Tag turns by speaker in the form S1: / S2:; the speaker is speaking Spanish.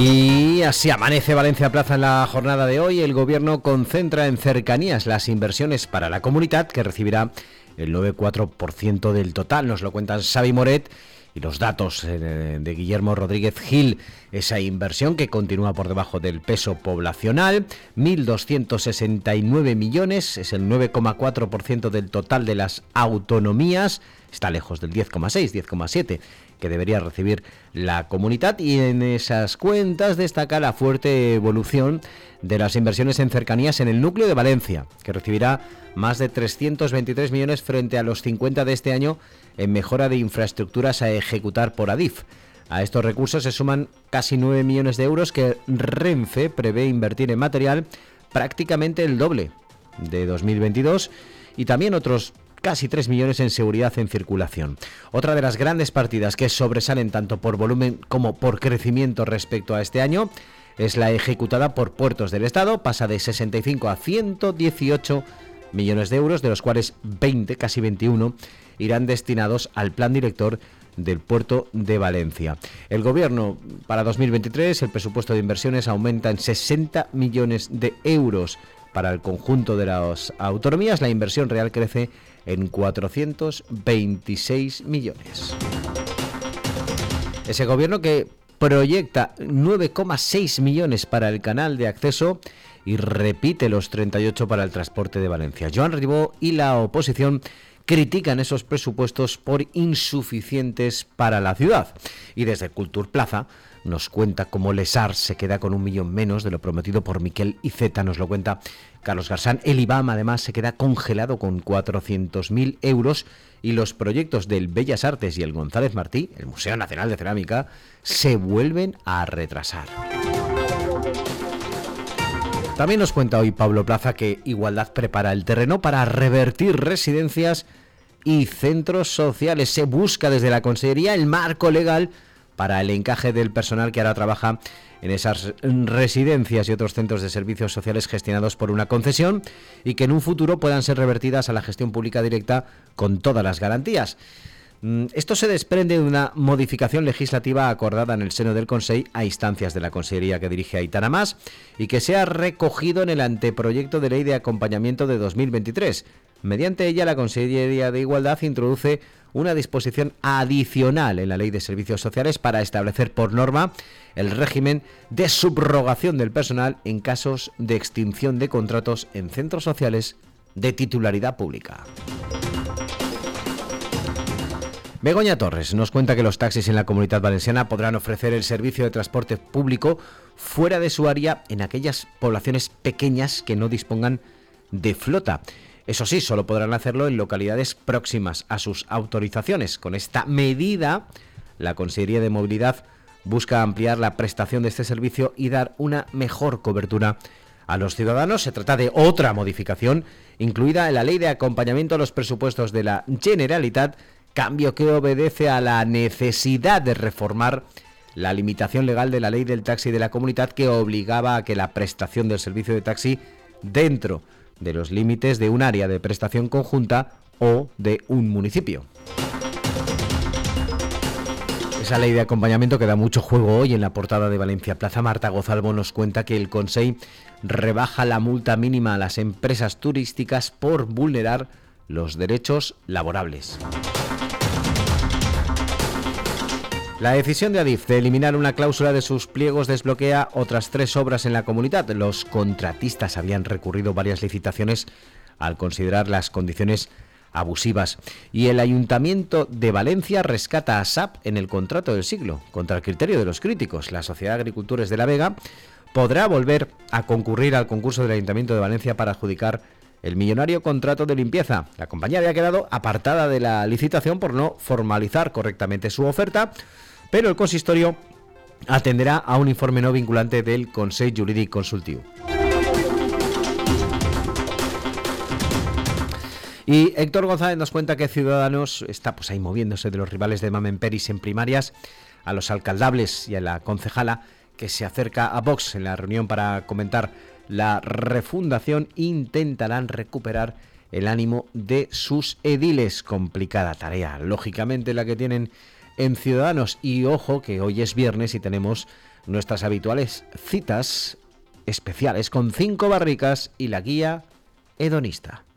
S1: Y así amanece Valencia Plaza en la jornada de hoy. El gobierno concentra en cercanías las inversiones para la comunidad que recibirá el 9,4% del total. Nos lo cuentan Xavi Moret y los datos eh, de Guillermo Rodríguez Gil, esa inversión que continúa por debajo del peso poblacional, 1.269 millones, es el 9,4% del total de las autonomías, está lejos del 10,6, 10,7 que debería recibir la comunidad y en esas cuentas destaca la fuerte evolución de las inversiones en cercanías en el núcleo de Valencia, que recibirá más de 323 millones frente a los 50 de este año en mejora de infraestructuras a ejecutar por Adif. A estos recursos se suman casi 9 millones de euros que Renfe prevé invertir en material prácticamente el doble de 2022 y también otros casi 3 millones en seguridad en circulación. Otra de las grandes partidas que sobresalen tanto por volumen como por crecimiento respecto a este año es la ejecutada por puertos del Estado, pasa de 65 a 118 millones de euros, de los cuales 20, casi 21, irán destinados al plan director del puerto de Valencia. El gobierno para 2023, el presupuesto de inversiones aumenta en 60 millones de euros. Para el conjunto de las autonomías, la inversión real crece en 426 millones. Ese gobierno que proyecta 9,6 millones para el canal de acceso y repite los 38 para el transporte de Valencia. Joan Ribó y la oposición critican esos presupuestos por insuficientes para la ciudad. Y desde Cultur Plaza nos cuenta cómo Lesar se queda con un millón menos de lo prometido por Miquel Iceta, nos lo cuenta Carlos Garzán. El IBAM además se queda congelado con 400.000 euros y los proyectos del Bellas Artes y el González Martí, el Museo Nacional de Cerámica, se vuelven a retrasar. También nos cuenta hoy Pablo Plaza que Igualdad prepara el terreno para revertir residencias y centros sociales. Se busca desde la Consejería el marco legal para el encaje del personal que ahora trabaja en esas residencias y otros centros de servicios sociales gestionados por una concesión y que en un futuro puedan ser revertidas a la gestión pública directa con todas las garantías. Mm, esto se desprende de una modificación legislativa acordada en el seno del Consejo a instancias de la Consejería que dirige Aitana Más y que se ha recogido en el anteproyecto de ley de acompañamiento de 2023. Mediante ella, la Consejería de Igualdad introduce una disposición adicional en la Ley de Servicios Sociales para establecer por norma el régimen de subrogación del personal en casos de extinción de contratos en centros sociales de titularidad pública. Begoña Torres nos cuenta que los taxis en la comunidad valenciana podrán ofrecer el servicio de transporte público fuera de su área en aquellas poblaciones pequeñas que no dispongan de flota. Eso sí, solo podrán hacerlo en localidades próximas a sus autorizaciones. Con esta medida, la Consejería de Movilidad busca ampliar la prestación de este servicio y dar una mejor cobertura a los ciudadanos. Se trata de otra modificación incluida en la Ley de Acompañamiento a los Presupuestos de la Generalitat, cambio que obedece a la necesidad de reformar la limitación legal de la ley del taxi de la comunidad que obligaba a que la prestación del servicio de taxi dentro de los límites de un área de prestación conjunta o de un municipio. Esa ley de acompañamiento que da mucho juego hoy en la portada de Valencia Plaza. Marta Gozalvo nos cuenta que el Consejo rebaja la multa mínima a las empresas turísticas por vulnerar los derechos laborables. La decisión de Adif de eliminar una cláusula de sus pliegos desbloquea otras tres obras en la comunidad. Los contratistas habían recurrido varias licitaciones al considerar las condiciones abusivas. Y el Ayuntamiento de Valencia rescata a SAP en el contrato del siglo, contra el criterio de los críticos. La Sociedad de Agricultores de la Vega podrá volver a concurrir al concurso del Ayuntamiento de Valencia para adjudicar el millonario contrato de limpieza. La compañía había quedado apartada de la licitación por no formalizar correctamente su oferta pero el consistorio atenderá a un informe no vinculante del Consejo Jurídico Consultivo. Y Héctor González nos cuenta que Ciudadanos está pues ahí moviéndose de los rivales de Mamen Peris en primarias a los alcaldables y a la concejala que se acerca a Vox en la reunión para comentar la refundación intentarán recuperar el ánimo de sus ediles. Complicada tarea, lógicamente la que tienen en Ciudadanos. Y ojo que hoy es viernes y tenemos nuestras habituales citas especiales con cinco barricas y la guía hedonista.